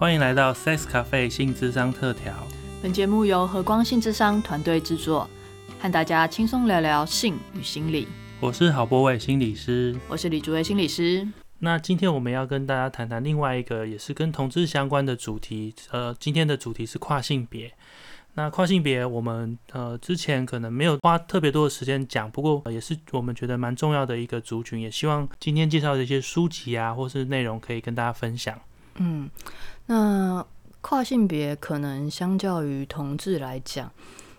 欢迎来到 Sex Cafe 性智商特调。本节目由和光性智商团队制作，和大家轻松聊聊性与心理。我是郝博伟心理师，我是李竹伟心理师。那今天我们要跟大家谈谈另外一个也是跟同志相关的主题。呃，今天的主题是跨性别。那跨性别，我们呃之前可能没有花特别多的时间讲，不过也是我们觉得蛮重要的一个族群，也希望今天介绍的一些书籍啊，或是内容可以跟大家分享。嗯，那跨性别可能相较于同志来讲，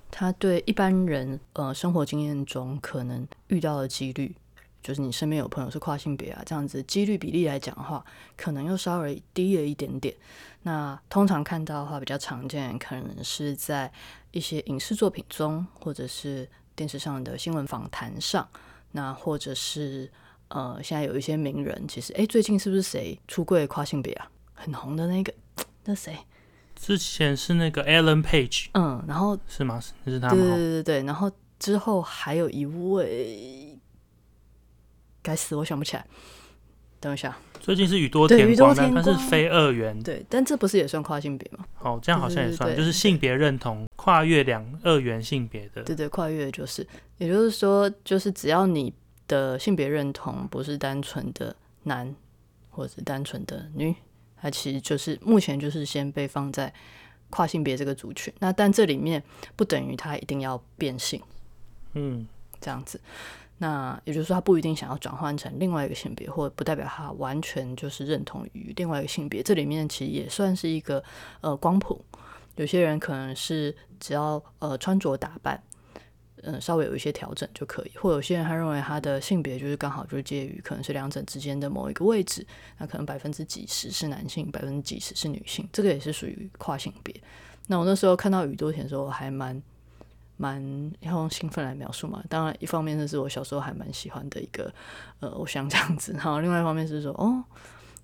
他对一般人呃生活经验中可能遇到的几率，就是你身边有朋友是跨性别啊，这样子几率比例来讲的话，可能又稍微低了一点点。那通常看到的话，比较常见可能是在一些影视作品中，或者是电视上的新闻访谈上，那或者是呃现在有一些名人，其实哎最近是不是谁出柜跨性别啊？很红的那个，那谁？之前是那个 Alan Page，嗯，然后是吗？那是他吗？对对对对，然后之后还有一位，该死，我想不起来。等一下，最近是宇多田光，但他是非二元。对，但这不是也算跨性别吗？哦，这样好像也算，就是性别认同跨越两二元性别的。对对，跨越就是，也就是说，就是只要你的性别认同不是单纯的男，或者是单纯的女。它其实就是目前就是先被放在跨性别这个族群，那但这里面不等于他一定要变性，嗯，这样子，那也就是说他不一定想要转换成另外一个性别，或不代表他完全就是认同于另外一个性别。这里面其实也算是一个呃光谱，有些人可能是只要呃穿着打扮。嗯，稍微有一些调整就可以，或有些人他认为他的性别就是刚好就是介于可能是两者之间的某一个位置，那可能百分之几十是男性，百分之几十是女性，这个也是属于跨性别。那我那时候看到宇多田的时候，还蛮蛮要用兴奋来描述嘛。当然，一方面那是我小时候还蛮喜欢的一个呃偶像这样子，然后另外一方面是说哦，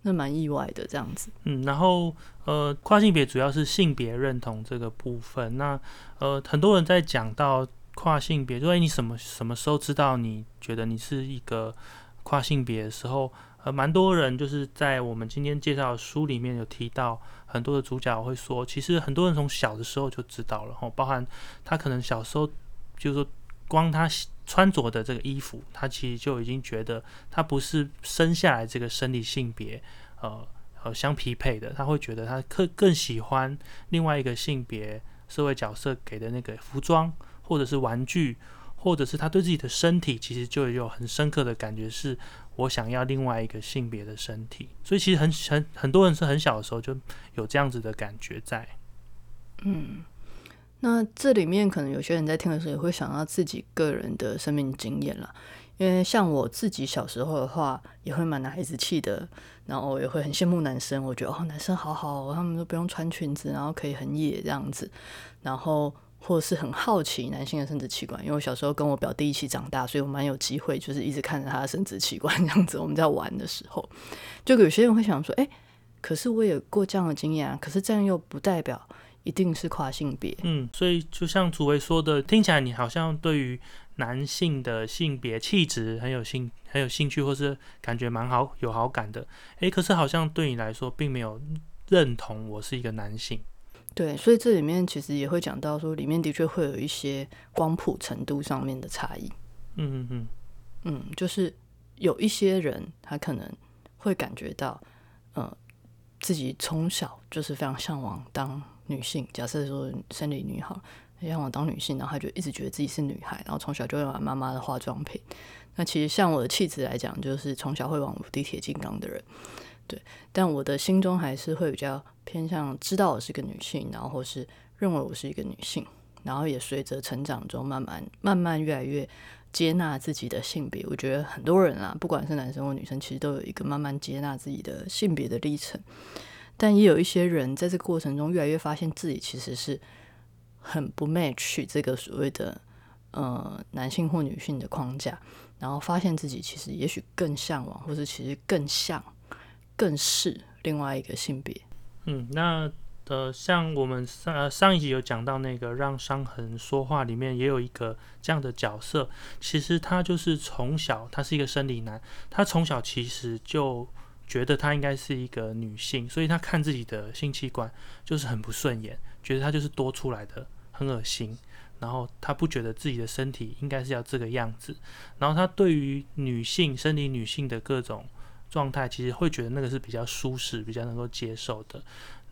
那蛮意外的这样子。嗯，然后呃，跨性别主要是性别认同这个部分。那呃，很多人在讲到。跨性别，就哎，你什么什么时候知道你觉得你是一个跨性别的时候？呃，蛮多人就是在我们今天介绍的书里面有提到，很多的主角会说，其实很多人从小的时候就知道了，吼，包含他可能小时候就是说，光他穿着的这个衣服，他其实就已经觉得他不是生下来这个生理性别，呃呃相匹配的，他会觉得他更更喜欢另外一个性别社会角色给的那个服装。或者是玩具，或者是他对自己的身体，其实就有很深刻的感觉，是我想要另外一个性别的身体。所以其实很很很多人是很小的时候就有这样子的感觉在。嗯，那这里面可能有些人在听的时候也会想到自己个人的生命经验了，因为像我自己小时候的话，也会蛮男孩子气的，然后也会很羡慕男生，我觉得哦，男生好好，他们都不用穿裙子，然后可以很野这样子，然后。或者是很好奇男性的生殖器官，因为我小时候跟我表弟一起长大，所以我蛮有机会，就是一直看着他的生殖器官 这样子。我们在玩的时候，就有些人会想说：“哎，可是我有过这样的经验啊，可是这样又不代表一定是跨性别。”嗯，所以就像祖维说的，听起来你好像对于男性的性别气质很有兴很有兴趣，或是感觉蛮好有好感的。哎，可是好像对你来说，并没有认同我是一个男性。对，所以这里面其实也会讲到说，里面的确会有一些光谱程度上面的差异。嗯嗯嗯，嗯，就是有一些人他可能会感觉到，呃，自己从小就是非常向往当女性。假设说生理女好，向往当女性，然后他就一直觉得自己是女孩，然后从小就会玩妈妈的化妆品。那其实像我的气质来讲，就是从小会往无敌铁金刚的人。对，但我的心中还是会比较偏向知道我是个女性，然后或是认为我是一个女性，然后也随着成长中慢慢慢慢越来越接纳自己的性别。我觉得很多人啊，不管是男生或女生，其实都有一个慢慢接纳自己的性别的历程。但也有一些人在这个过程中越来越发现自己其实是很不 match 这个所谓的呃男性或女性的框架，然后发现自己其实也许更向往，或者其实更像。更是另外一个性别。嗯，那呃，像我们上上一集有讲到那个让伤痕说话，里面也有一个这样的角色。其实他就是从小，他是一个生理男，他从小其实就觉得他应该是一个女性，所以他看自己的性器官就是很不顺眼，觉得他就是多出来的，很恶心。然后他不觉得自己的身体应该是要这个样子。然后他对于女性生理女性的各种状态，其实会觉得那个是比较舒适、比较能够接受的。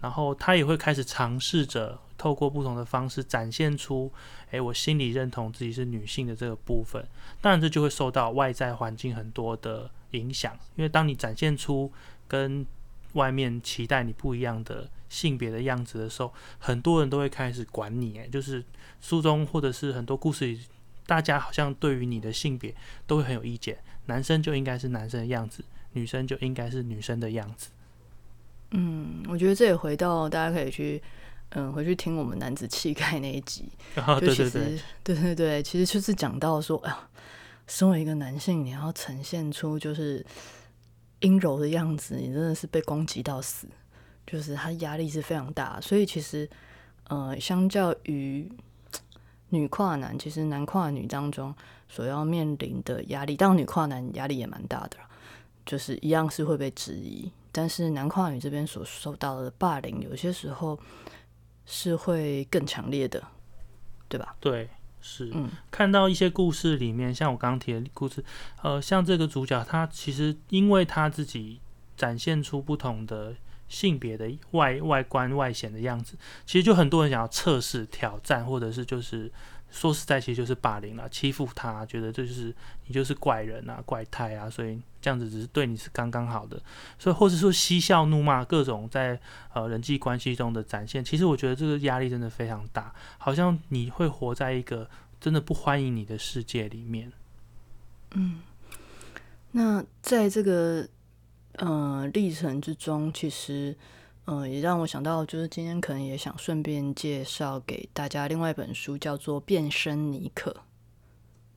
然后他也会开始尝试着透过不同的方式展现出，诶，我心里认同自己是女性的这个部分。当然，这就会受到外在环境很多的影响，因为当你展现出跟外面期待你不一样的性别的样子的时候，很多人都会开始管你。诶，就是书中或者是很多故事里，大家好像对于你的性别都会很有意见。男生就应该是男生的样子，女生就应该是女生的样子。嗯，我觉得这也回到大家可以去，嗯，回去听我们男子气概那一集。啊，对对对，对对对，其实就是讲到说，哎呀，身为一个男性，你要呈现出就是阴柔的样子，你真的是被攻击到死，就是他压力是非常大。所以其实，呃，相较于女跨男，其实男跨女当中所要面临的压力，当然女跨男压力也蛮大的，就是一样是会被质疑。但是男跨女这边所受到的霸凌，有些时候是会更强烈的，对吧？对，是。嗯，看到一些故事里面，像我刚刚提的故事，呃，像这个主角，他其实因为他自己展现出不同的性别的外外观外显的样子，其实就很多人想要测试、挑战，或者是就是。说实在，其实就是霸凌了，欺负他，觉得这就是你就是怪人啊、怪胎啊，所以这样子只是对你是刚刚好的，所以或者说嬉笑怒骂各种在呃人际关系中的展现，其实我觉得这个压力真的非常大，好像你会活在一个真的不欢迎你的世界里面。嗯，那在这个呃历程之中，其实。嗯，也让我想到，就是今天可能也想顺便介绍给大家另外一本书，叫做《变身尼克》。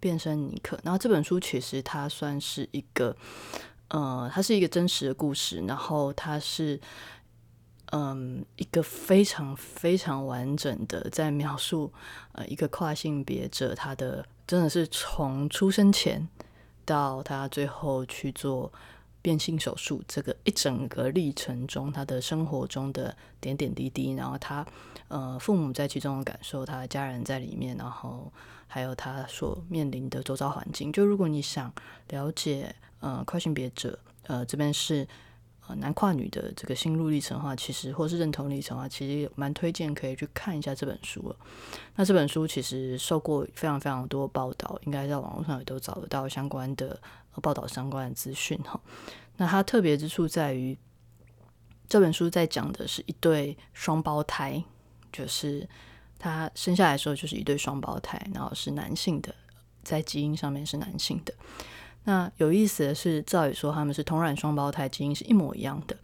变身尼克，然后这本书其实它算是一个，呃，它是一个真实的故事，然后它是，嗯，一个非常非常完整的在描述，呃，一个跨性别者他的真的是从出生前到他最后去做。变性手术这个一整个历程中，他的生活中的点点滴滴，然后他呃父母在其中的感受，他的家人在里面，然后还有他所面临的周遭环境。就如果你想了解呃跨性别者呃这边是呃男跨女的这个心路历程的话，其实或是认同历程的话，其实蛮推荐可以去看一下这本书。那这本书其实受过非常非常多报道，应该在网络上也都找得到相关的。报道相关的资讯哈，那它特别之处在于，这本书在讲的是一对双胞胎，就是他生下来的时候就是一对双胞胎，然后是男性的，在基因上面是男性的。那有意思的是，照理说他们是同卵双胞胎，基因是一模一样的，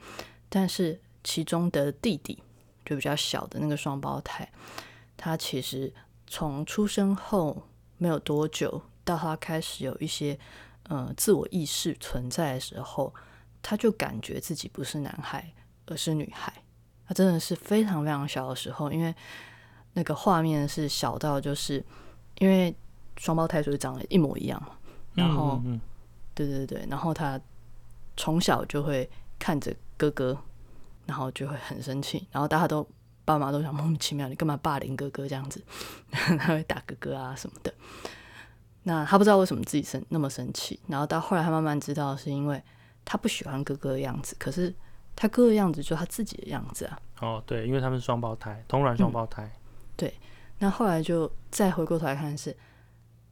但是其中的弟弟就比较小的那个双胞胎，他其实从出生后没有多久，到他开始有一些。呃，自我意识存在的时候，他就感觉自己不是男孩，而是女孩。他真的是非常非常小的时候，因为那个画面是小到就是因为双胞胎所以长得一模一样嘛。然后，对对对，然后他从小就会看着哥哥，然后就会很生气，然后大家都爸妈都想莫名其妙，你干嘛霸凌哥哥这样子？他会打哥哥啊什么的。那他不知道为什么自己生那么生气，然后到后来他慢慢知道是因为他不喜欢哥哥的样子，可是他哥哥的样子就他自己的样子啊。哦，对，因为他们是双胞胎，同卵双胞胎。对，那后来就再回过头来看，是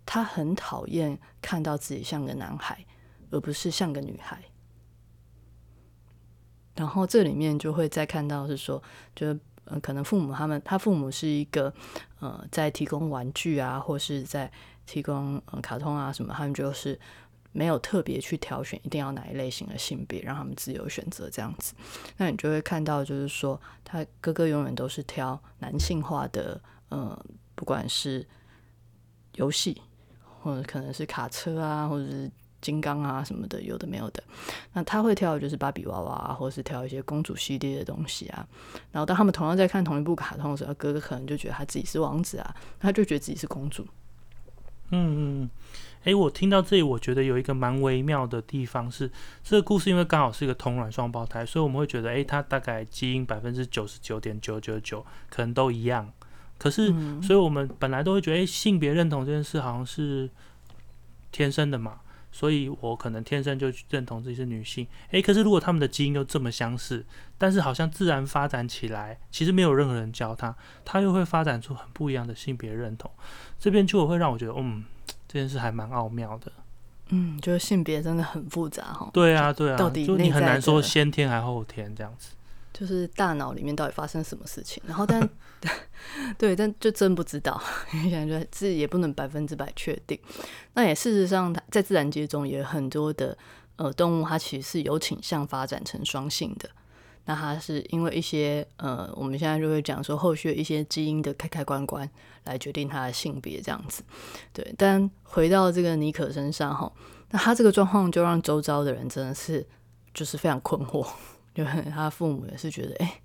他很讨厌看到自己像个男孩，而不是像个女孩。然后这里面就会再看到是说，就呃，可能父母他们，他父母是一个呃，在提供玩具啊，或是在。提供嗯卡通啊什么，他们就是没有特别去挑选一定要哪一类型的性别，让他们自由选择这样子。那你就会看到，就是说他哥哥永远都是挑男性化的，呃，不管是游戏或者可能是卡车啊，或者是金刚啊什么的，有的没有的。那他会挑的就是芭比娃娃啊，或是挑一些公主系列的东西啊。然后当他们同样在看同一部卡通的时候，哥哥可能就觉得他自己是王子啊，他就觉得自己是公主。嗯嗯，哎，我听到这里，我觉得有一个蛮微妙的地方是，这个故事因为刚好是一个同卵双胞胎，所以我们会觉得，哎，它大概基因百分之九十九点九九九可能都一样。可是，所以我们本来都会觉得，哎，性别认同这件事好像是天生的嘛。所以我可能天生就认同自己是女性，诶，可是如果他们的基因又这么相似，但是好像自然发展起来，其实没有任何人教他，他又会发展出很不一样的性别认同，这边就会让我觉得，嗯，这件事还蛮奥妙的。嗯，就是性别真的很复杂哈。对啊，对啊，到底你很难说先天还后天这样子。就是大脑里面到底发生什么事情，然后但 对，但就真不知道，因为现在自己也不能百分之百确定。那也事实上，在自然界中也有很多的呃动物，它其实是有倾向发展成双性的。那它是因为一些呃，我们现在就会讲说后续一些基因的开开关关来决定它的性别这样子。对，但回到这个尼可身上哈，那他这个状况就让周遭的人真的是就是非常困惑。就他父母也是觉得，哎，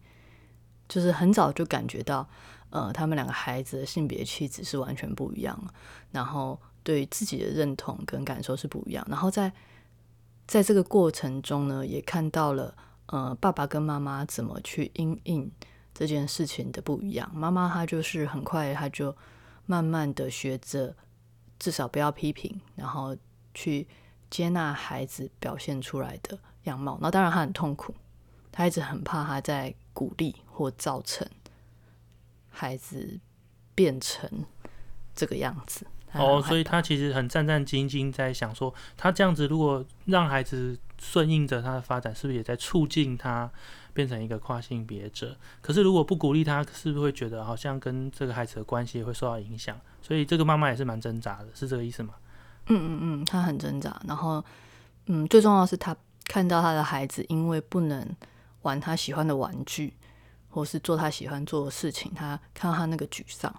就是很早就感觉到，呃，他们两个孩子的性别气质是完全不一样，然后对自己的认同跟感受是不一样，然后在在这个过程中呢，也看到了，呃，爸爸跟妈妈怎么去应应这件事情的不一样。妈妈她就是很快，她就慢慢的学着，至少不要批评，然后去接纳孩子表现出来的样貌。那当然，他很痛苦。他一直很怕他在鼓励或造成孩子变成这个样子。哦，所以他其实很战战兢兢，在想说，他这样子如果让孩子顺应着他的发展，是不是也在促进他变成一个跨性别者？可是如果不鼓励他，是不是会觉得好像跟这个孩子的关系会受到影响？所以这个妈妈也是蛮挣扎的，是这个意思吗？嗯嗯嗯，他很挣扎。然后，嗯，最重要的是他看到他的孩子因为不能。玩他喜欢的玩具，或是做他喜欢做的事情，他看到他那个沮丧，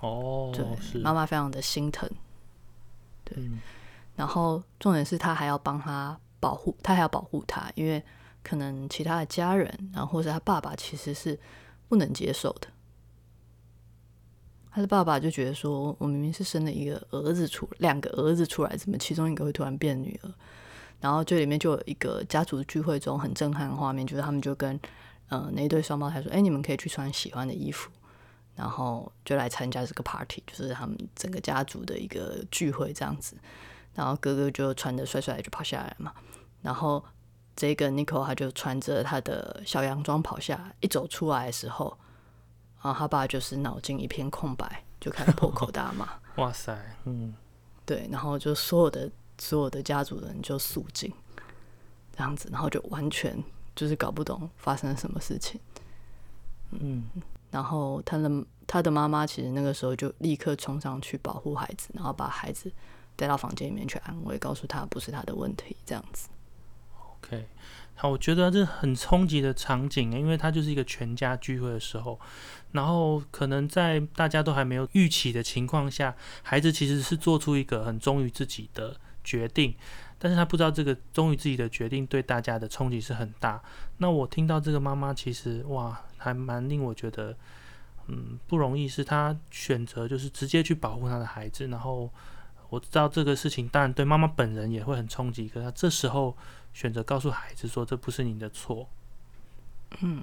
哦，对，妈妈非常的心疼，对，然后重点是他还要帮他保护，他还要保护他，因为可能其他的家人，然后或者他爸爸其实是不能接受的，他的爸爸就觉得说，我明明是生了一个儿子出，两个儿子出来，怎么其中一个会突然变女儿？然后这里面就有一个家族聚会中很震撼的画面，就是他们就跟呃那一对双胞胎说：“哎，你们可以去穿喜欢的衣服，然后就来参加这个 party，就是他们整个家族的一个聚会这样子。”然后哥哥就穿的帅帅的就跑下来嘛，然后这个 n i c o 他就穿着他的小洋装跑下来，一走出来的时候，然后他爸就是脑筋一片空白，就开始破口大骂。哇塞，嗯，对，然后就所有的。所有的家族人就肃静，这样子，然后就完全就是搞不懂发生了什么事情。嗯，然后他的他的妈妈其实那个时候就立刻冲上去保护孩子，然后把孩子带到房间里面去安慰，告诉他不是他的问题，这样子。OK，好，我觉得这很冲击的场景，因为他就是一个全家聚会的时候，然后可能在大家都还没有预期的情况下，孩子其实是做出一个很忠于自己的。决定，但是他不知道这个忠于自己的决定对大家的冲击是很大。那我听到这个妈妈，其实哇，还蛮令我觉得，嗯，不容易。是她选择就是直接去保护她的孩子。然后我知道这个事情，当然对妈妈本人也会很冲击。可是她这时候选择告诉孩子说，这不是你的错。嗯，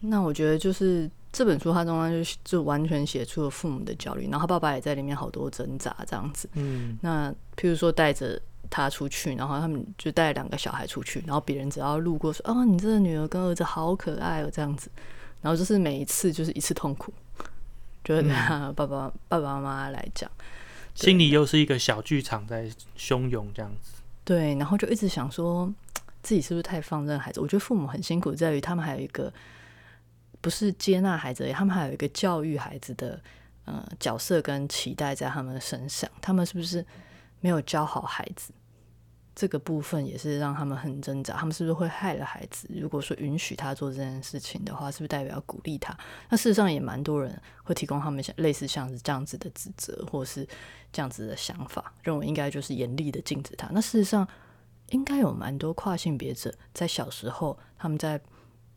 那我觉得就是这本书它中间就就完全写出了父母的焦虑，然后他爸爸也在里面好多挣扎这样子。嗯，那譬如说带着他出去，然后他们就带两个小孩出去，然后别人只要路过说：“哦，你这个女儿跟儿子好可爱哦。”这样子，然后就是每一次就是一次痛苦，就是他爸爸爸爸妈妈来讲，心里又是一个小剧场在汹涌这样子。对，然后就一直想说 自己是不是太放任孩子？我觉得父母很辛苦，在于他们还有一个。不是接纳孩子，他们还有一个教育孩子的呃角色跟期待在他们身上。他们是不是没有教好孩子？这个部分也是让他们很挣扎。他们是不是会害了孩子？如果说允许他做这件事情的话，是不是代表鼓励他？那事实上也蛮多人会提供他们像类似像是这样子的指责，或是这样子的想法，认为应该就是严厉的禁止他。那事实上应该有蛮多跨性别者在小时候他们在。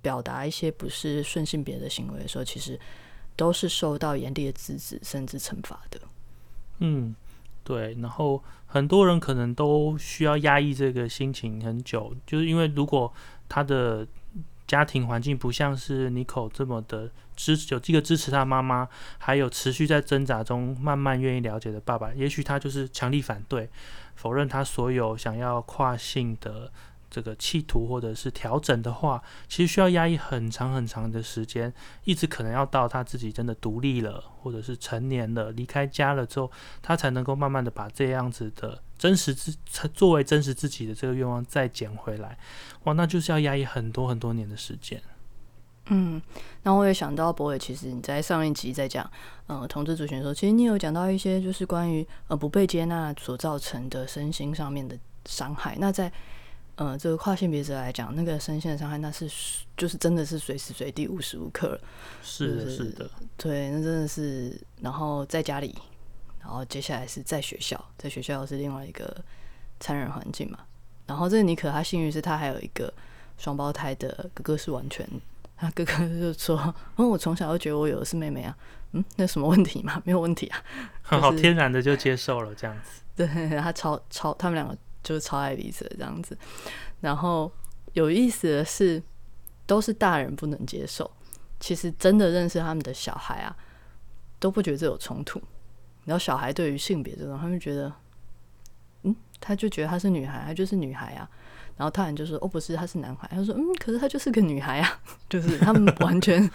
表达一些不是顺性别的行为的时候，其实都是受到严厉的制止甚至惩罚的。嗯，对，然后很多人可能都需要压抑这个心情很久，就是因为如果他的家庭环境不像是尼可这么的支持有这个支持他妈妈，还有持续在挣扎中慢慢愿意了解的爸爸，也许他就是强力反对，否认他所有想要跨性的。这个企图或者是调整的话，其实需要压抑很长很长的时间，一直可能要到他自己真的独立了，或者是成年了，离开家了之后，他才能够慢慢的把这样子的真实自作为真实自己的这个愿望再捡回来。哇，那就是要压抑很多很多年的时间。嗯，那我也想到博伟，其实你在上一集在讲，呃，同志主权的时候，其实你有讲到一些就是关于呃不被接纳所造成的身心上面的伤害。那在呃，这个跨性别者来讲，那个身心的伤害，那是就是真的是随时随地、无时无刻。是的，是的，对，那真的是。然后在家里，然后接下来是在学校，在学校是另外一个残忍环境嘛。然后这个尼可他幸运是他还有一个双胞胎的哥哥，是完全他哥哥就说：“哦，我从小就觉得我有的是妹妹啊，嗯，那什么问题吗？没有问题啊，很好，天然的就接受了这样子。”对他超超，他们两个。就是超爱彼此这样子，然后有意思的是，都是大人不能接受。其实真的认识他们的小孩啊，都不觉得这有冲突。然后小孩对于性别这种，他们觉得，嗯，他就觉得她是女孩，她就是女孩啊。然后大人就说：“哦，不是，她是男孩。”他说：“嗯，可是她就是个女孩啊。”就是他们完全。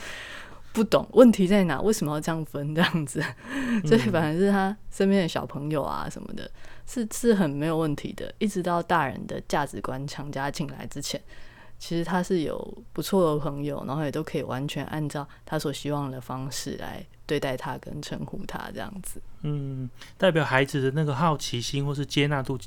不懂问题在哪？为什么要这样分这样子？所以反而是他身边的小朋友啊什么的，是是很没有问题的。一直到大人的价值观强加进来之前，其实他是有不错的朋友，然后也都可以完全按照他所希望的方式来对待他跟称呼他这样子。嗯，代表孩子的那个好奇心或是接纳度。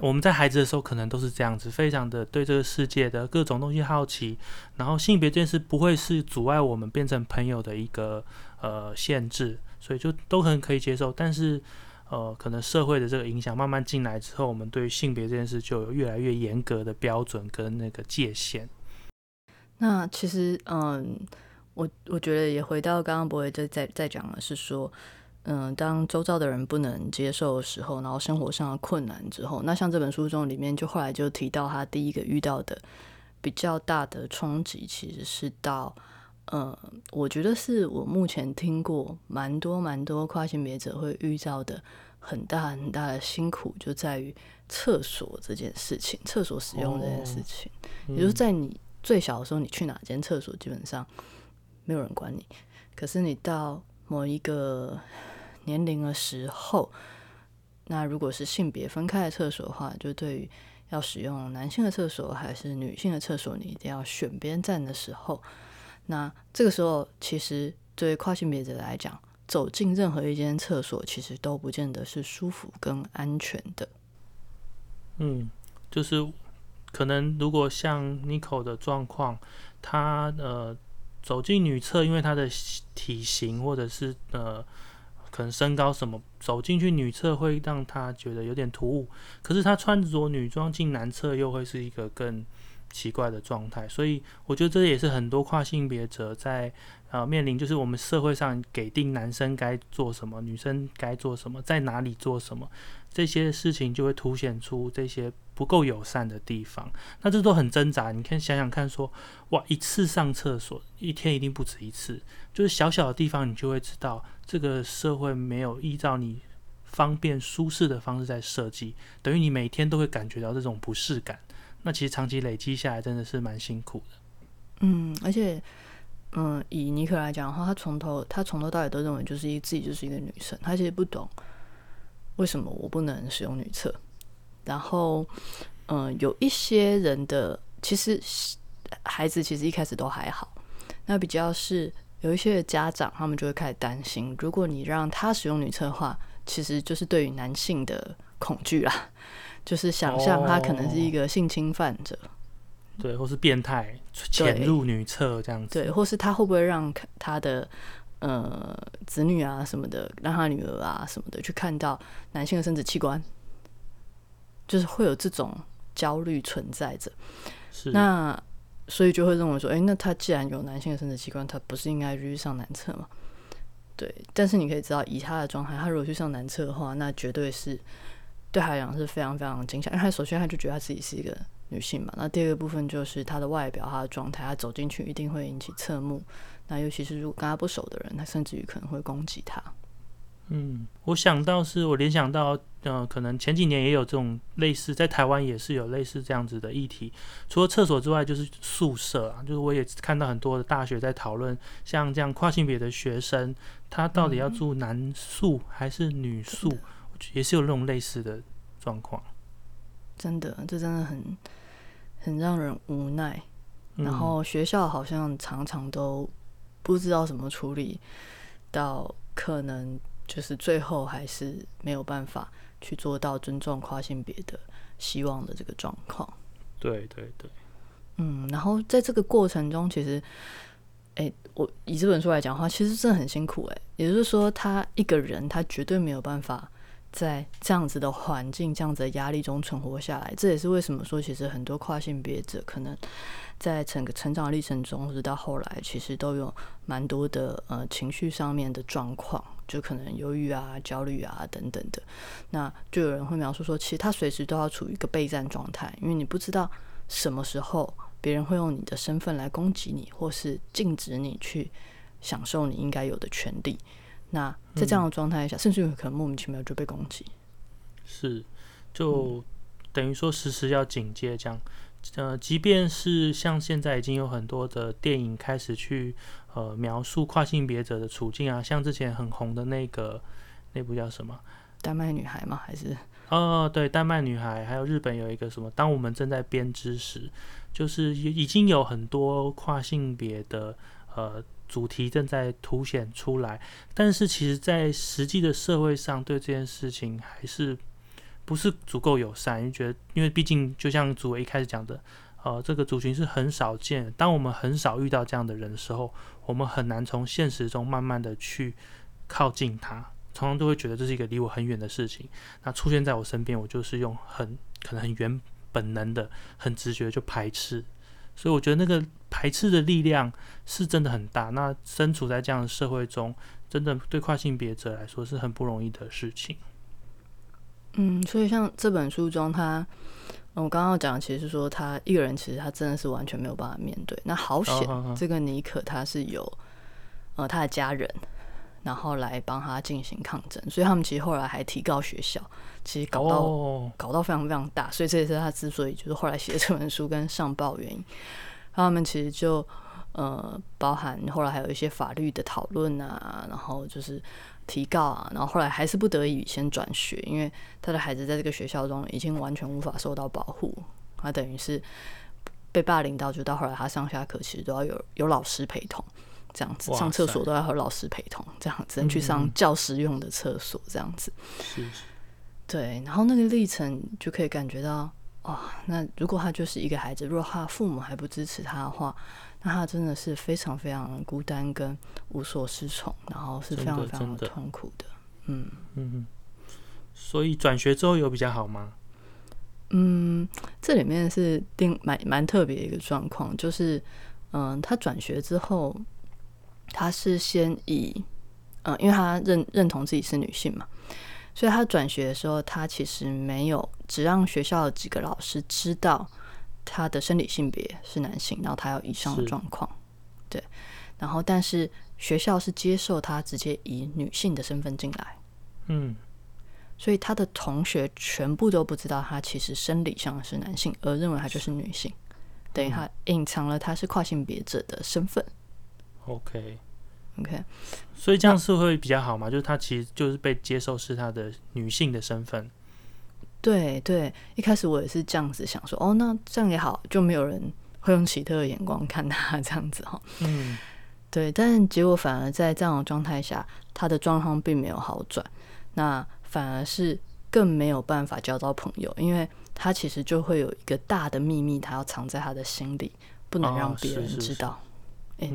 我们在孩子的时候，可能都是这样子，非常的对这个世界的各种东西好奇，然后性别这件事不会是阻碍我们变成朋友的一个呃限制，所以就都很可以接受。但是呃，可能社会的这个影响慢慢进来之后，我们对于性别这件事就有越来越严格的标准跟那个界限。那其实嗯，我我觉得也回到刚刚博伟在在在讲的是说。嗯，当周遭的人不能接受的时候，然后生活上的困难之后，那像这本书中里面就后来就提到他第一个遇到的比较大的冲击，其实是到，呃，我觉得是我目前听过蛮多蛮多跨性别者会遇到的很大很大的辛苦，就在于厕所这件事情，厕所使用这件事情，也就是在你最小的时候，你去哪间厕所基本上没有人管你，可是你到某一个年龄的时候，那如果是性别分开的厕所的话，就对于要使用男性的厕所还是女性的厕所，你一定要选边站的时候，那这个时候其实对跨性别者来讲，走进任何一间厕所，其实都不见得是舒服跟安全的。嗯，就是可能如果像 n i c o 的状况，他呃走进女厕，因为他的体型或者是呃。身高什么走进去女厕会让他觉得有点突兀，可是他穿着女装进男厕又会是一个更奇怪的状态，所以我觉得这也是很多跨性别者在呃面临，就是我们社会上给定男生该做什么，女生该做什么，在哪里做什么。这些事情就会凸显出这些不够友善的地方，那这都很挣扎。你看，想想看，说哇，一次上厕所，一天一定不止一次，就是小小的地方，你就会知道这个社会没有依照你方便舒适的方式在设计，等于你每天都会感觉到这种不适感。那其实长期累积下来，真的是蛮辛苦的。嗯，而且，嗯，以尼克来讲的话，他从头他从头到尾都认为就是一自己就是一个女生，他其实不懂。为什么我不能使用女厕？然后，嗯，有一些人的其实孩子其实一开始都还好，那比较是有一些家长他们就会开始担心，如果你让他使用女厕的话，其实就是对于男性的恐惧啦，就是想象他可能是一个性侵犯者，对，或是变态潜入女厕这样子，对，或是他会不会让他的。呃，子女啊什么的，让他女儿啊什么的去看到男性的生殖器官，就是会有这种焦虑存在着。是那，所以就会认为说，哎，那他既然有男性的生殖器官，他不是应该去上男厕吗？对，但是你可以知道，以他的状态，他如果去上男厕的话，那绝对是对他来讲是非常非常惊吓。因为他首先他就觉得他自己是一个女性嘛，那第二个部分就是他的外表、他的状态，他走进去一定会引起侧目。那尤其是如果跟他不熟的人，他甚至于可能会攻击他。嗯，我想到是我联想到，呃，可能前几年也有这种类似，在台湾也是有类似这样子的议题。除了厕所之外，就是宿舍啊，就是我也看到很多的大学在讨论，像这样跨性别的学生，他到底要住男宿还是女宿，也是有那种类似的状况。真的，这真的很很让人无奈。然后学校好像常常都不知道怎么处理，到可能。就是最后还是没有办法去做到尊重跨性别的希望的这个状况。对对对，嗯，然后在这个过程中，其实，哎，我以这本书来讲的话，其实真的很辛苦，哎，也就是说，他一个人他绝对没有办法在这样子的环境、这样子的压力中存活下来。这也是为什么说，其实很多跨性别者可能。在整个成长历程中，或者到后来，其实都有蛮多的呃情绪上面的状况，就可能忧郁啊、焦虑啊等等的。那就有人会描述说，其实他随时都要处于一个备战状态，因为你不知道什么时候别人会用你的身份来攻击你，或是禁止你去享受你应该有的权利。那在这样的状态下，甚至有可能莫名其妙就被攻击。是，就等于说时时要警戒这样。呃，即便是像现在已经有很多的电影开始去呃描述跨性别者的处境啊，像之前很红的那个那部叫什么《丹麦女孩》吗？还是哦，对，《丹麦女孩》，还有日本有一个什么《当我们正在编织时》，就是已经有很多跨性别的呃主题正在凸显出来，但是其实在实际的社会上，对这件事情还是。不是足够友善，因为觉得，因为毕竟就像主委一开始讲的，呃，这个族群是很少见。当我们很少遇到这样的人的时候，我们很难从现实中慢慢的去靠近他，常常都会觉得这是一个离我很远的事情。那出现在我身边，我就是用很可能很原本能的、很直觉就排斥。所以我觉得那个排斥的力量是真的很大。那身处在这样的社会中，真的对跨性别者来说是很不容易的事情。嗯，所以像这本书中，他我刚刚讲，其实是说他一个人，其实他真的是完全没有办法面对。那好险，这个尼可他是有呃他的家人，然后来帮他进行抗争，所以他们其实后来还提告学校，其实搞到搞到非常非常大。所以这也是他之所以就是后来写这本书跟上报原因。他们其实就呃包含后来还有一些法律的讨论啊，然后就是。提告啊，然后后来还是不得已先转学，因为他的孩子在这个学校中已经完全无法受到保护，他等于是被霸凌到，就到后来他上下课其实都要有有老师陪同，这样子上厕所都要和老师陪同，这样只能去上教师用的厕所，这样子。是。对，然后那个历程就可以感觉到，哇，那如果他就是一个孩子，如果他父母还不支持他的话。那他真的是非常非常孤单跟无所适从，然后是非常非常的痛苦的。嗯嗯，所以转学之后有比较好吗？嗯，这里面是定蛮蛮特别一个状况，就是嗯，他转学之后，他是先以嗯，因为他认认同自己是女性嘛，所以他转学的时候，他其实没有只让学校的几个老师知道。他的生理性别是男性，然后他有以上的状况，对，然后但是学校是接受他直接以女性的身份进来，嗯，所以他的同学全部都不知道他其实生理上是男性，而认为他就是女性，等于他隐藏了他是跨性别者的身份。OK，OK，所以这样是会比较好嘛？就是他其实就是被接受是他的女性的身份。对对，一开始我也是这样子想说，哦，那这样也好，就没有人会用奇特的眼光看他这样子哈。嗯，对，但结果反而在这样的状态下，他的状况并没有好转，那反而是更没有办法交到朋友，因为他其实就会有一个大的秘密，他要藏在他的心里，不能让别人知道。哎，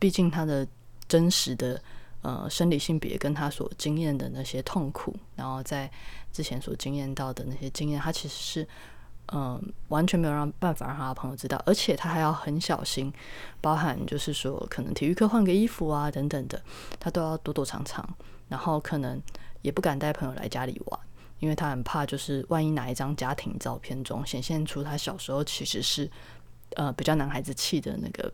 毕竟他的真实的。呃，生理性别跟他所经验的那些痛苦，然后在之前所经验到的那些经验，他其实是嗯，完全没有让办法让他的朋友知道，而且他还要很小心，包含就是说可能体育课换个衣服啊等等的，他都要躲躲藏藏，然后可能也不敢带朋友来家里玩，因为他很怕就是万一哪一张家庭照片中显现出他小时候其实是呃比较男孩子气的那个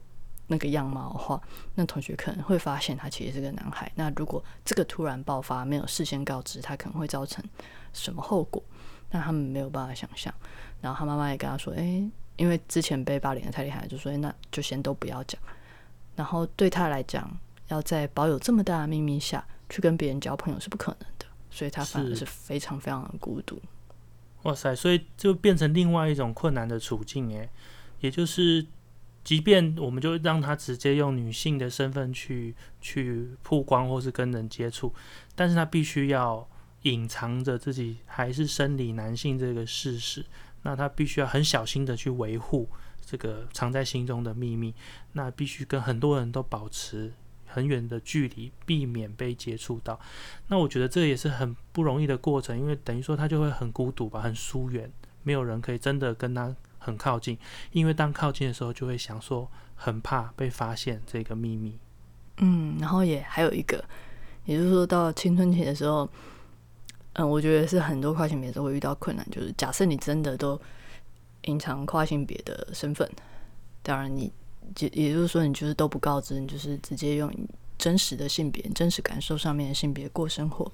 那个样貌的话，那同学可能会发现他其实是个男孩。那如果这个突然爆发没有事先告知，他可能会造成什么后果？那他们没有办法想象。然后他妈妈也跟他说：“诶，因为之前被霸凌的太厉害，就说那就先都不要讲。然后对他来讲，要在保有这么大的秘密下去跟别人交朋友是不可能的，所以他反而是非常非常的孤独。哇塞！所以就变成另外一种困难的处境诶，也就是，即便我们就让他直接用女性的身份去去曝光或是跟人接触，但是他必须要隐藏着自己还是生理男性这个事实。”那他必须要很小心的去维护这个藏在心中的秘密，那必须跟很多人都保持很远的距离，避免被接触到。那我觉得这也是很不容易的过程，因为等于说他就会很孤独吧，很疏远，没有人可以真的跟他很靠近。因为当靠近的时候，就会想说很怕被发现这个秘密。嗯，然后也还有一个，也就是说到青春期的时候。嗯，我觉得是很多跨性别都会遇到困难，就是假设你真的都隐藏跨性别的身份，当然你也也就是说你就是都不告知，你就是直接用真实的性别、真实感受上面的性别过生活。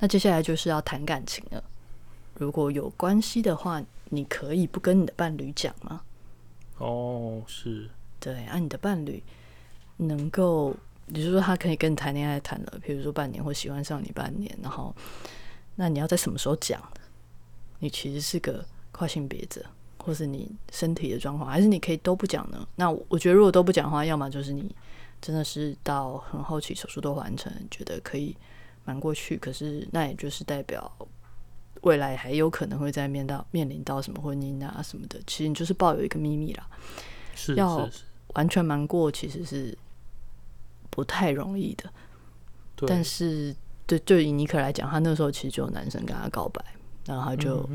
那接下来就是要谈感情了。如果有关系的话，你可以不跟你的伴侣讲吗？哦，是对啊，你的伴侣能够，也就是说他可以跟你谈恋爱谈了，比如说半年或喜欢上你半年，然后。那你要在什么时候讲？你其实是个跨性别者，或是你身体的状况，还是你可以都不讲呢？那我觉得如果都不讲的话，要么就是你真的是到很后期手术都完成，觉得可以瞒过去，可是那也就是代表未来还有可能会再面到面临到什么婚姻啊什么的。其实你就是抱有一个秘密啦，是要完全瞒过，其实是不太容易的。但是。对，就以尼克来讲，他那时候其实就有男生跟他告白，然后他就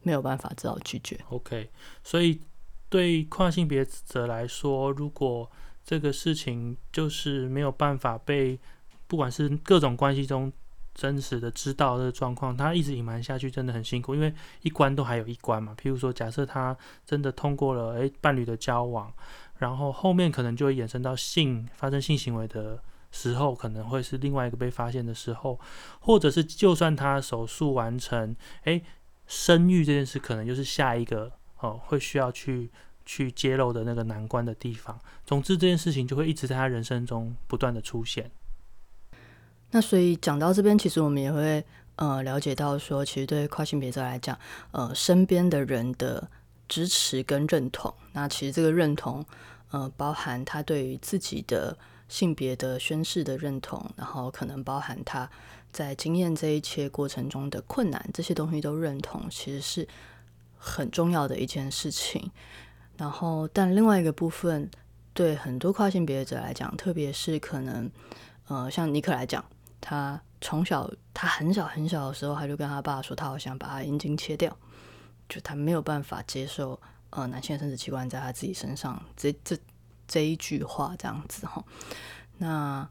没有办法，只好拒绝。OK，所以对跨性别者来说，如果这个事情就是没有办法被，不管是各种关系中真实的知道的状况，他一直隐瞒下去，真的很辛苦，因为一关都还有一关嘛。譬如说，假设他真的通过了，诶伴侣的交往，然后后面可能就会衍生到性发生性行为的。时候可能会是另外一个被发现的时候，或者是就算他手术完成，诶，生育这件事可能就是下一个哦会需要去去揭露的那个难关的地方。总之这件事情就会一直在他人生中不断的出现。那所以讲到这边，其实我们也会呃了解到说，其实对跨性别者来讲，呃身边的人的支持跟认同，那其实这个认同呃包含他对于自己的。性别的宣誓的认同，然后可能包含他在经验这一切过程中的困难，这些东西都认同，其实是很重要的一件事情。然后，但另外一个部分，对很多跨性别者来讲，特别是可能，呃，像尼克来讲，他从小他很小很小的时候，他就跟他爸说，他好想把他阴茎切掉，就他没有办法接受，呃，男性的生殖器官在他自己身上，这这。这一句话这样子哈，那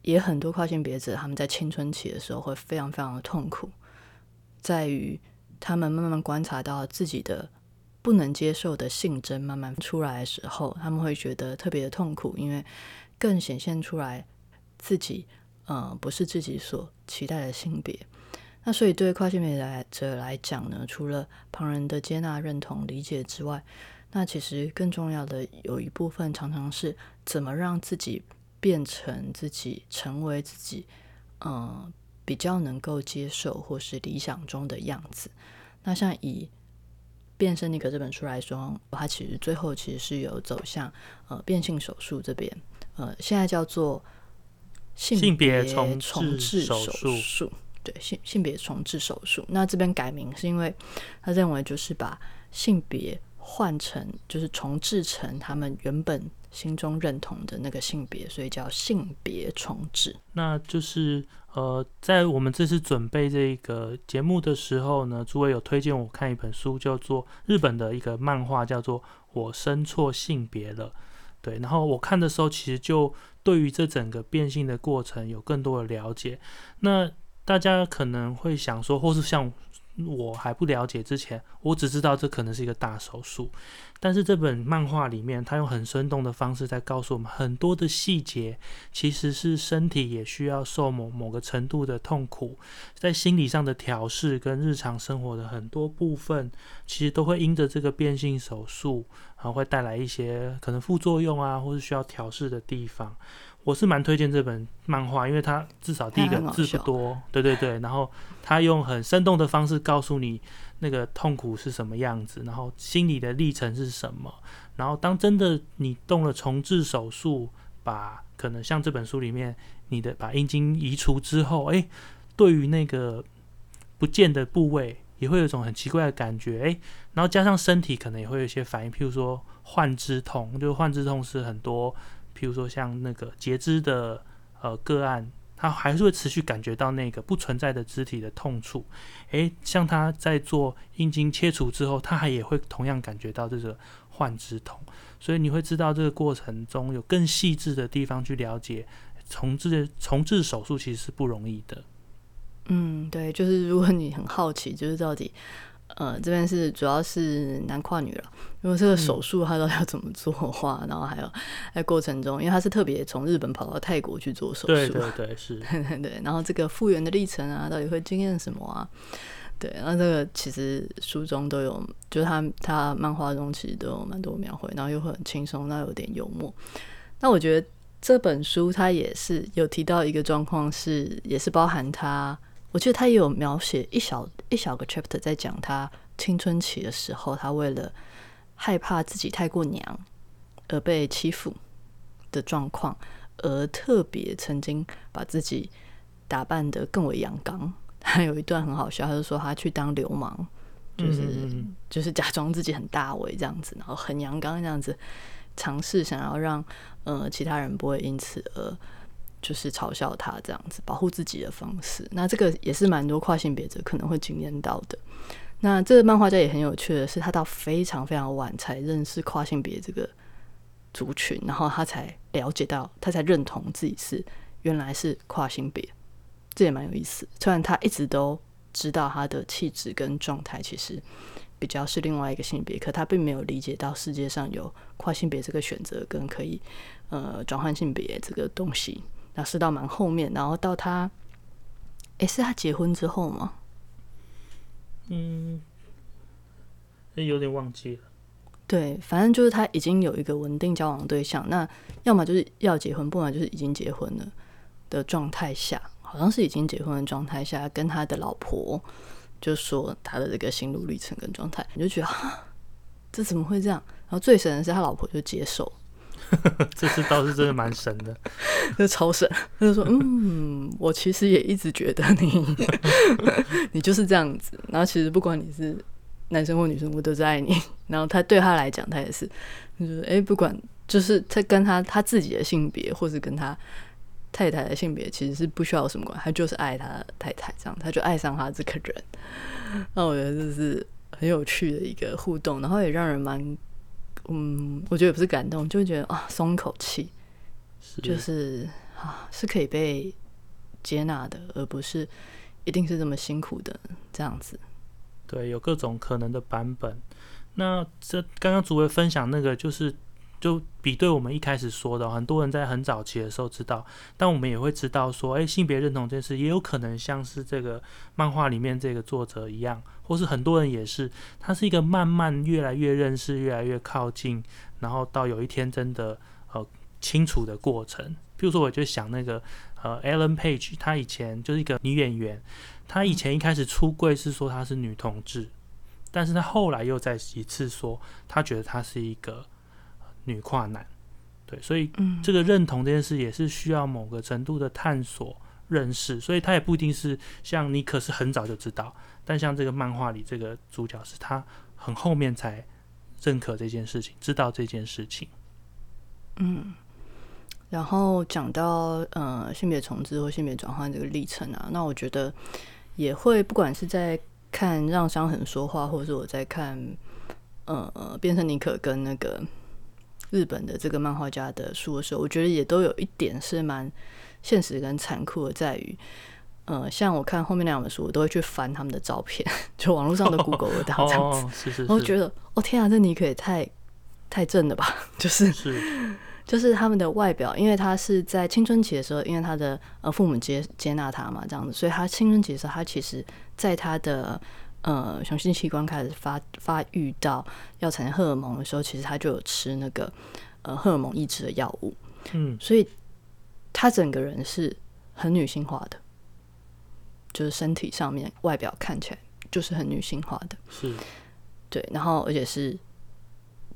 也很多跨性别者他们在青春期的时候会非常非常的痛苦，在于他们慢慢观察到自己的不能接受的性征慢慢出来的时候，他们会觉得特别的痛苦，因为更显现出来自己呃不是自己所期待的性别。那所以对跨性别者来讲呢，除了旁人的接纳、认同、理解之外，那其实更重要的有一部分，常常是怎么让自己变成自己，成为自己，嗯，比较能够接受或是理想中的样子。那像以《变身尼克》这本书来说，它其实最后其实是有走向呃变性手术这边，呃，现在叫做性别重置手术，对，性性别重置手术。那这边改名是因为他认为就是把性别。换成就是重置成他们原本心中认同的那个性别，所以叫性别重置。那就是呃，在我们这次准备这个节目的时候呢，诸位有推荐我看一本书，叫做日本的一个漫画，叫做《我生错性别了》。对，然后我看的时候，其实就对于这整个变性的过程有更多的了解。那大家可能会想说，或是像。我还不了解之前，我只知道这可能是一个大手术。但是这本漫画里面，他用很生动的方式在告诉我们很多的细节，其实是身体也需要受某某个程度的痛苦，在心理上的调试跟日常生活的很多部分，其实都会因着这个变性手术，然后会带来一些可能副作用啊，或是需要调试的地方。我是蛮推荐这本漫画，因为它至少第一个字不多，对对对，然后它用很生动的方式告诉你那个痛苦是什么样子，然后心理的历程是什么，然后当真的你动了重置手术，把可能像这本书里面你的把阴茎移除之后，哎，对于那个不见的部位也会有一种很奇怪的感觉，哎，然后加上身体可能也会有一些反应，譬如说幻肢痛，就是幻肢痛是很多。比如说像那个截肢的呃个案，他还是会持续感觉到那个不存在的肢体的痛处。诶，像他在做阴茎切除之后，他还也会同样感觉到这个幻肢痛。所以你会知道这个过程中有更细致的地方去了解重置重置手术其实是不容易的。嗯，对，就是如果你很好奇，就是到底。呃，这边是主要是男跨女了，如果这个手术他都要怎么做的话，然后还有在过程中，因为他是特别从日本跑到泰国去做手术，对对对，是，对，然后这个复原的历程啊，到底会经验什么啊？对，然后这个其实书中都有，就是他他漫画中其实都有蛮多描绘，然后又会很轻松，那有点幽默。那我觉得这本书它也是有提到一个状况，是也是包含他。我记得他也有描写一小一小个 chapter 在讲他青春期的时候，他为了害怕自己太过娘而被欺负的状况，而特别曾经把自己打扮得更为阳刚。他有一段很好笑，他就说他去当流氓，就是就是假装自己很大伟这样子，然后很阳刚这样子，尝试想要让呃其他人不会因此而。就是嘲笑他这样子保护自己的方式，那这个也是蛮多跨性别者可能会经验到的。那这个漫画家也很有趣的是，他到非常非常晚才认识跨性别这个族群，然后他才了解到，他才认同自己是原来是跨性别，这也蛮有意思。虽然他一直都知道他的气质跟状态其实比较是另外一个性别，可他并没有理解到世界上有跨性别这个选择跟可以呃转换性别这个东西。那是到蛮后面，然后到他，哎，是他结婚之后吗？嗯，有点忘记了。对，反正就是他已经有一个稳定交往对象，那要么就是要结婚，不然就是已经结婚了的状态下，好像是已经结婚的状态下，跟他的老婆就说他的这个心路历程跟状态，你就觉得这怎么会这样？然后最神的是他老婆就接受。这次倒是真的蛮神的，就超神。他就说：“嗯，我其实也一直觉得你，你就是这样子。然后其实不管你是男生或女生，我都是爱你。然后他对他来讲，他也是，就是哎，不管就是他跟他他自己的性别，或是跟他太太的性别，其实是不需要什么关他就是爱他太太，这样他就爱上他这个人。那我觉得这是很有趣的一个互动，然后也让人蛮。”嗯，我觉得不是感动，就觉得啊，松口气，就是啊，是可以被接纳的，而不是一定是这么辛苦的这样子。对，有各种可能的版本。那这刚刚主委分享那个，就是就比对我们一开始说的，很多人在很早期的时候知道，但我们也会知道说，哎，性别认同这件事也有可能像是这个漫画里面这个作者一样。或是很多人也是，他是一个慢慢越来越认识、越来越靠近，然后到有一天真的呃清楚的过程。比如说，我就想那个呃，Ellen Page，她以前就是一个女演员，她以前一开始出柜是说她是女同志，但是她后来又再一次说她觉得她是一个女跨男。对，所以这个认同这件事也是需要某个程度的探索认识，所以他也不一定是像你，可是很早就知道。但像这个漫画里这个主角是他很后面才认可这件事情，知道这件事情。嗯，然后讲到呃性别重置或性别转换这个历程啊，那我觉得也会不管是在看《让伤痕说话》，或者是我在看呃变成尼可跟那个日本的这个漫画家的书的时候，我觉得也都有一点是蛮现实跟残酷的，在于呃像我看后面那两本书，我都会去翻他们的照片，就网络上的 Google 的这样子，是是，然后觉得哦天啊，这尼可也太太正了吧，就是是。就是他们的外表，因为他是在青春期的时候，因为他的呃父母接接纳他嘛，这样子，所以他青春期的时候，他其实在他的呃雄性器官开始发发育到要产生荷尔蒙的时候，其实他就有吃那个呃荷尔蒙抑制的药物，嗯，所以他整个人是很女性化的，就是身体上面外表看起来就是很女性化的，是对，然后而且是。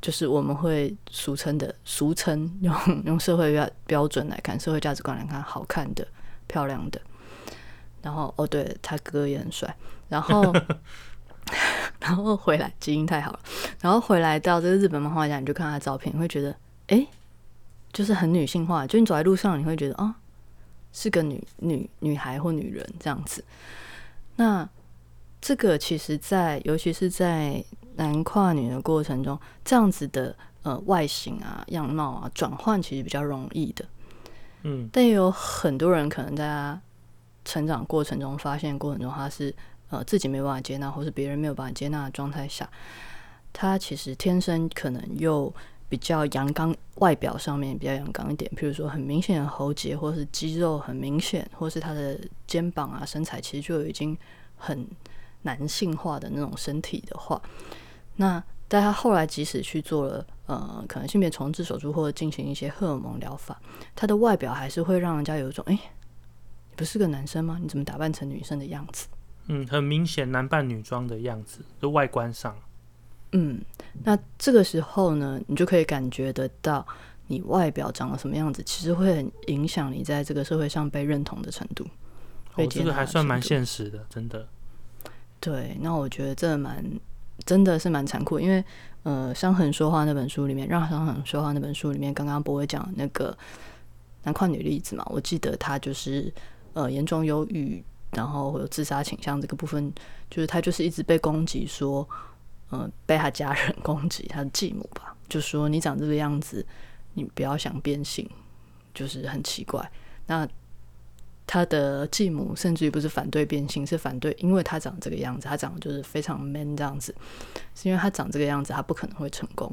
就是我们会俗称的，俗称 用用社会标标准来看，社会价值观来看，好看的、漂亮的。然后哦，对他哥也很帅。然后，然后回来基因太好了。然后回来到这个日本漫画家，你就看他照片，你会觉得，哎，就是很女性化。就你走在路上，你会觉得啊，是个女女女孩或女人这样子。那这个其实，在尤其是在。男跨女的过程中，这样子的呃外形啊、样貌啊转换其实比较容易的，嗯，但也有很多人可能在他成长过程中发现过程中，他是呃自己没办法接纳，或是别人没有办法接纳的状态下，他其实天生可能又比较阳刚，外表上面比较阳刚一点，譬如说很明显的喉结，或是肌肉很明显，或是他的肩膀啊身材其实就已经很男性化的那种身体的话。那但他后来即使去做了呃，可能性别重置手术或者进行一些荷尔蒙疗法，他的外表还是会让人家有一种，哎，你不是个男生吗？你怎么打扮成女生的样子？嗯，很明显男扮女装的样子，就外观上。嗯，那这个时候呢，你就可以感觉得到，你外表长了什么样子，其实会很影响你在这个社会上被认同的程度。哦，这个还算蛮现实的，真的。对，那我觉得这蛮。真的是蛮残酷，因为呃，《伤痕说话》那本书里面，《让伤痕说话》那本书里面，刚刚不会讲那个男跨女例子嘛？我记得他就是呃严重忧郁，然后有自杀倾向这个部分，就是他就是一直被攻击，说呃被他家人 攻击，他的继母吧，就说你长这个样子，你不要想变性，就是很奇怪。那他的继母甚至于不是反对变性，是反对，因为他长这个样子，他长得就是非常 man 这样子，是因为他长这个样子，他不可能会成功。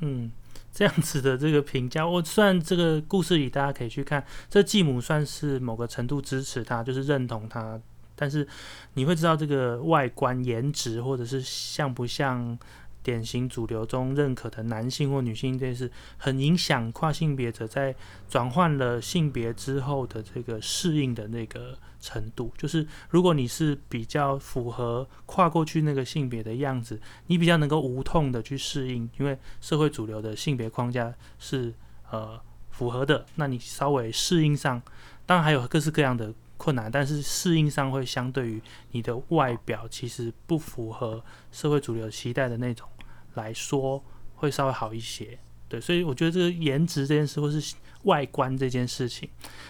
嗯，这样子的这个评价，我虽然这个故事里大家可以去看，这继母算是某个程度支持他，就是认同他，但是你会知道这个外观颜值或者是像不像。典型主流中认可的男性或女性，这是很影响跨性别者在转换了性别之后的这个适应的那个程度。就是如果你是比较符合跨过去那个性别的样子，你比较能够无痛的去适应，因为社会主流的性别框架是呃符合的，那你稍微适应上，当然还有各式各样的困难，但是适应上会相对于你的外表其实不符合社会主流期待的那种。来说会稍微好一些，对，所以我觉得这个颜值这件事，或是外观这件事情，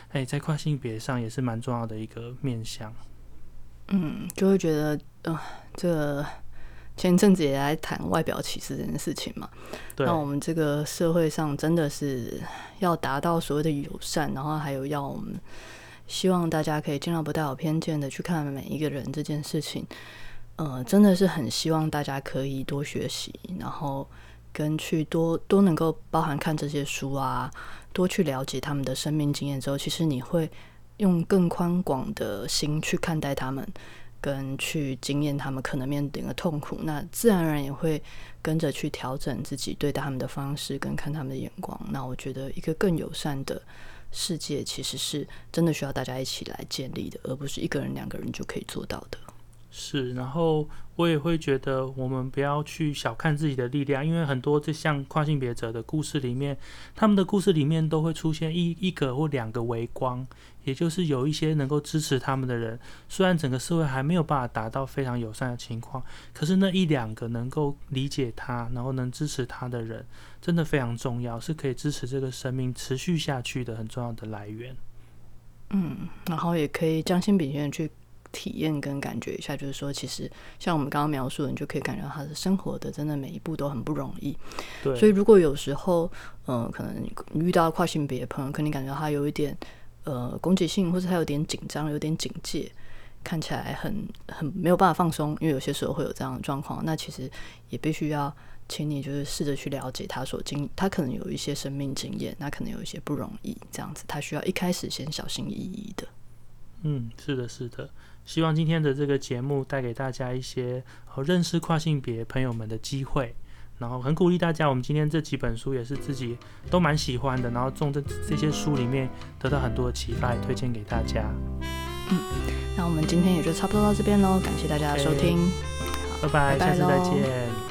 哎，在跨性别上也是蛮重要的一个面向。嗯，就会觉得，呃，这前阵子也来谈外表歧视这件事情嘛。那我们这个社会上真的是要达到所谓的友善，然后还有要我们希望大家可以尽量不带有偏见的去看每一个人这件事情。呃，真的是很希望大家可以多学习，然后跟去多多能够包含看这些书啊，多去了解他们的生命经验之后，其实你会用更宽广的心去看待他们，跟去经验他们可能面临的痛苦，那自然而然也会跟着去调整自己对待他们的方式跟看他们的眼光。那我觉得一个更友善的世界，其实是真的需要大家一起来建立的，而不是一个人、两个人就可以做到的。是，然后我也会觉得，我们不要去小看自己的力量，因为很多这像跨性别者的故事里面，他们的故事里面都会出现一一个或两个微光，也就是有一些能够支持他们的人。虽然整个社会还没有办法达到非常友善的情况，可是那一两个能够理解他，然后能支持他的人，真的非常重要，是可以支持这个生命持续下去的很重要的来源。嗯，然后也可以将心比心去。体验跟感觉一下，就是说，其实像我们刚刚描述的，你就可以感觉到他的生活的真的每一步都很不容易。对，所以如果有时候，嗯，可能你遇到跨性别朋友，可能感觉到他有一点呃攻击性，或者他有点紧张，有点警戒，看起来很很没有办法放松，因为有些时候会有这样的状况。那其实也必须要请你就是试着去了解他所经，他可能有一些生命经验，那可能有一些不容易，这样子他需要一开始先小心翼翼的。嗯，是的，是的。希望今天的这个节目带给大家一些和认识跨性别朋友们的机会，然后很鼓励大家。我们今天这几本书也是自己都蛮喜欢的，然后从这这些书里面得到很多的启发，也推荐给大家。嗯，那我们今天也就差不多到这边喽，感谢大家的收听，拜拜，下次再见。